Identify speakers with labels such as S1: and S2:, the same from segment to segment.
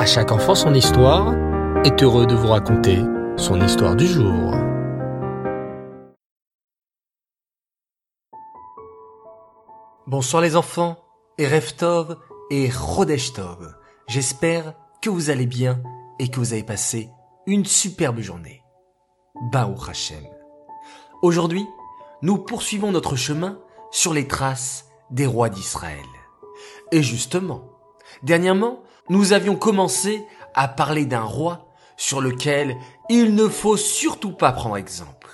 S1: À chaque enfant son histoire est heureux de vous raconter son histoire du jour.
S2: Bonsoir les enfants, et Reftov et Chodesh Tov. J'espère que vous allez bien et que vous avez passé une superbe journée. Baou Hashem. Aujourd'hui, nous poursuivons notre chemin sur les traces des rois d'Israël. Et justement, dernièrement, nous avions commencé à parler d'un roi sur lequel il ne faut surtout pas prendre exemple.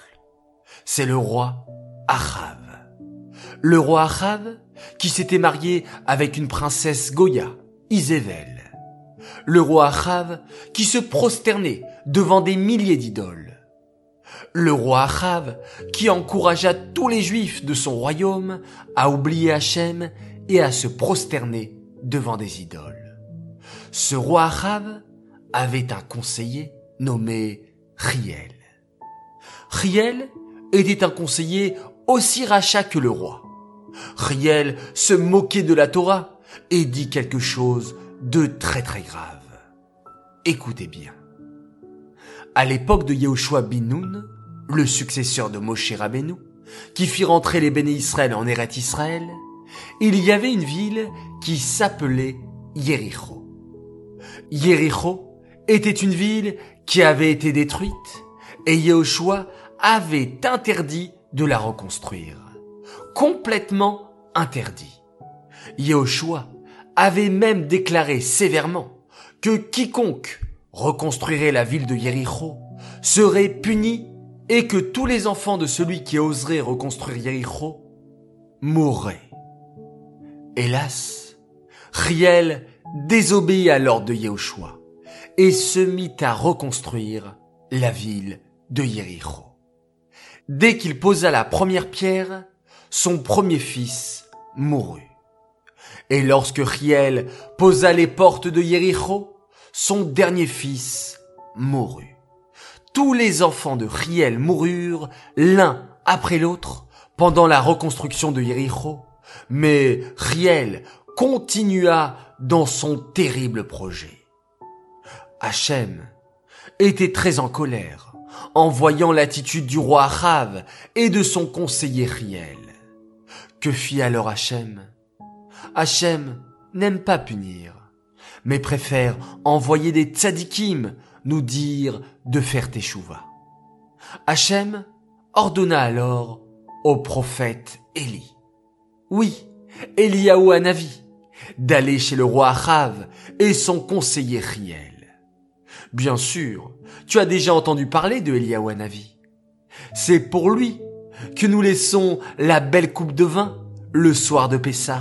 S2: C'est le roi Achav. Le roi Achav qui s'était marié avec une princesse Goya, Isével. Le roi Achav qui se prosternait devant des milliers d'idoles. Le roi Achav qui encouragea tous les juifs de son royaume à oublier Hachem et à se prosterner devant des idoles. Ce roi Achav avait un conseiller nommé Riel. Riel était un conseiller aussi rachat que le roi. Riel se moquait de la Torah et dit quelque chose de très très grave. Écoutez bien. À l'époque de Yehoshua bin Nun, le successeur de Moshe Rabbeinu, qui fit rentrer les béné Israël en Eret Israël, il y avait une ville qui s'appelait Yericho. Yericho était une ville qui avait été détruite et Yehoshua avait interdit de la reconstruire. Complètement interdit. Yehoshua avait même déclaré sévèrement que quiconque reconstruirait la ville de Yericho serait puni et que tous les enfants de celui qui oserait reconstruire Yericho mourraient. Hélas, Riel désobéit à l'ordre de Yehoshua et se mit à reconstruire la ville de Yericho. Dès qu'il posa la première pierre, son premier fils mourut. Et lorsque Riel posa les portes de Yericho, son dernier fils mourut. Tous les enfants de Riel moururent l'un après l'autre pendant la reconstruction de Yericho, mais Riel continua dans son terrible projet. Hachem était très en colère en voyant l'attitude du roi Achav et de son conseiller Riel. Que fit alors Hachem? Hachem n'aime pas punir, mais préfère envoyer des tzadikim nous dire de faire teshuva. Hachem ordonna alors au prophète Élie. Oui, Eliaou Hanavi, d'aller chez le roi Achav et son conseiller Riel. Bien sûr, tu as déjà entendu parler de Eliaou Hanavi. C'est pour lui que nous laissons la belle coupe de vin le soir de Pessah.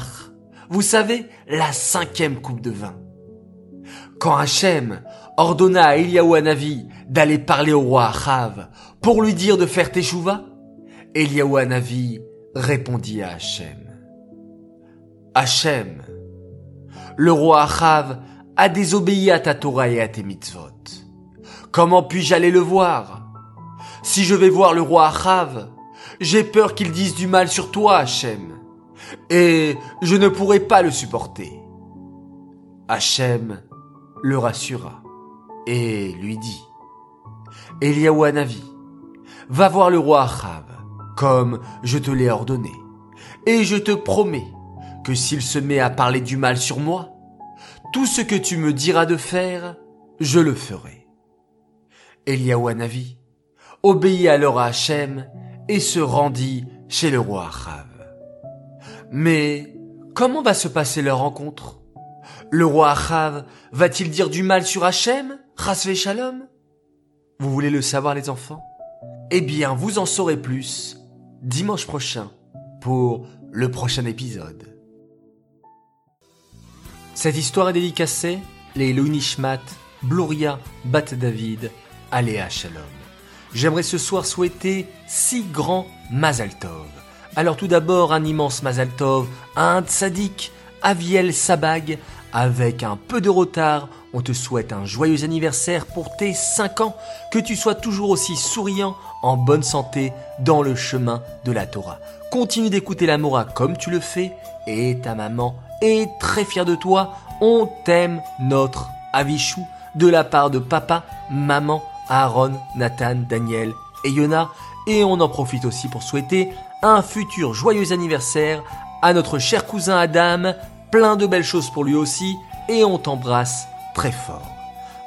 S2: Vous savez, la cinquième coupe de vin. Quand Hachem ordonna à Eliaou Hanavi d'aller parler au roi Achav pour lui dire de faire teshuva, Eliaou Hanavi répondit à Hachem. Hachem, le roi Achav a désobéi à ta Torah et à tes mitzvot. Comment puis-je aller le voir? Si je vais voir le roi Achav, j'ai peur qu'il dise du mal sur toi, Hachem, et je ne pourrai pas le supporter. Hachem le rassura et lui dit, Eliaou Hanavi, va voir le roi Achav, comme je te l'ai ordonné, et je te promets que s'il se met à parler du mal sur moi, tout ce que tu me diras de faire, je le ferai. Eliaou Hanavi obéit alors à Hachem et se rendit chez le roi Achav. Mais comment va se passer leur rencontre? Le roi Achav va-t-il dire du mal sur Hachem, Vous voulez le savoir les enfants? Eh bien, vous en saurez plus dimanche prochain pour le prochain épisode. Cette histoire est dédicacée les Nishmat, Bloria, Bat David, Aléa Shalom. J'aimerais ce soir souhaiter six grands Mazal Tov. Alors tout d'abord un immense Mazal Tov à un tzaddik, Aviel Sabag, avec un peu de retard, on te souhaite un joyeux anniversaire pour tes 5 ans, que tu sois toujours aussi souriant, en bonne santé, dans le chemin de la Torah. Continue d'écouter la Mora comme tu le fais, et ta maman est très fière de toi, on t'aime notre Avishu, de la part de papa, maman, Aaron, Nathan, Daniel et Yona. Et on en profite aussi pour souhaiter un futur joyeux anniversaire à notre cher cousin Adam, plein de belles choses pour lui aussi, et on t'embrasse très fort.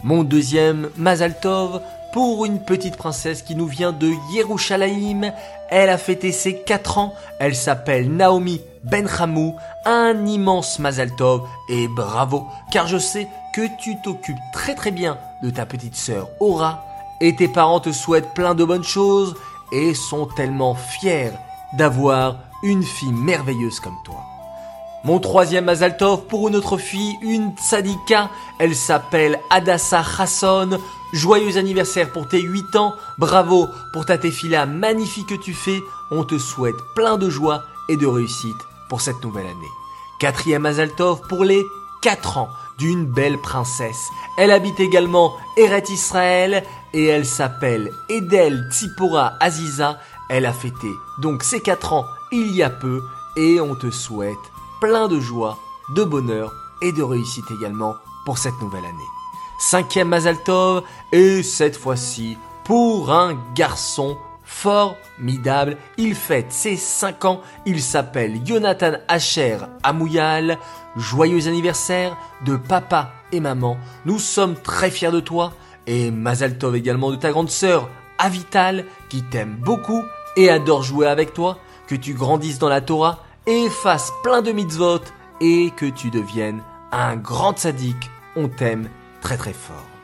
S2: Mon deuxième Mazaltov pour une petite princesse qui nous vient de Yerushalayim. Elle a fêté ses 4 ans, elle s'appelle Naomi Benhamou, un immense Mazaltov et bravo, car je sais que tu t'occupes très très bien de ta petite sœur Aura, et tes parents te souhaitent plein de bonnes choses et sont tellement fiers d'avoir une fille merveilleuse comme toi. Mon troisième Mazaltov pour une autre fille, une tzadika. Elle s'appelle Adassa Hasson. Joyeux anniversaire pour tes 8 ans. Bravo pour ta tefila magnifique que tu fais. On te souhaite plein de joie et de réussite pour cette nouvelle année. Quatrième Mazaltov pour les 4 ans d'une belle princesse. Elle habite également Eret Israël et elle s'appelle Edel Tzipora Aziza. Elle a fêté donc ses 4 ans il y a peu et on te souhaite plein de joie, de bonheur et de réussite également pour cette nouvelle année. Cinquième Mazaltov et cette fois-ci pour un garçon formidable. Il fête ses 5 ans. Il s'appelle Jonathan Asher Amouyal. Joyeux anniversaire de papa et maman. Nous sommes très fiers de toi. Et Mazaltov également de ta grande sœur Avital qui t'aime beaucoup et adore jouer avec toi. Que tu grandisses dans la Torah et fasses plein de mitzvot et que tu deviennes un grand sadique. On t'aime très très fort.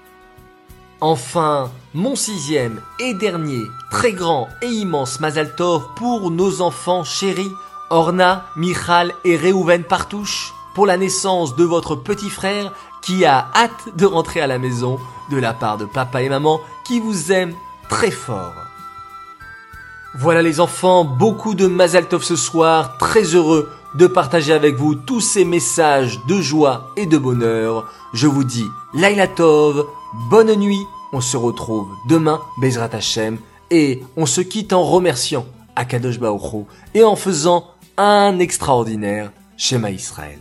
S2: Enfin, mon sixième et dernier très grand et immense Mazal Tov pour nos enfants chéris, Orna, Michal et Reuven Partouche, pour la naissance de votre petit frère qui a hâte de rentrer à la maison de la part de papa et maman qui vous aiment très fort. Voilà les enfants, beaucoup de Mazal Tov ce soir, très heureux de partager avec vous tous ces messages de joie et de bonheur. Je vous dis Laila Tov, bonne nuit, on se retrouve demain, Bezrat Hashem, et on se quitte en remerciant Akadosh Baruch et en faisant un extraordinaire Shema Israël.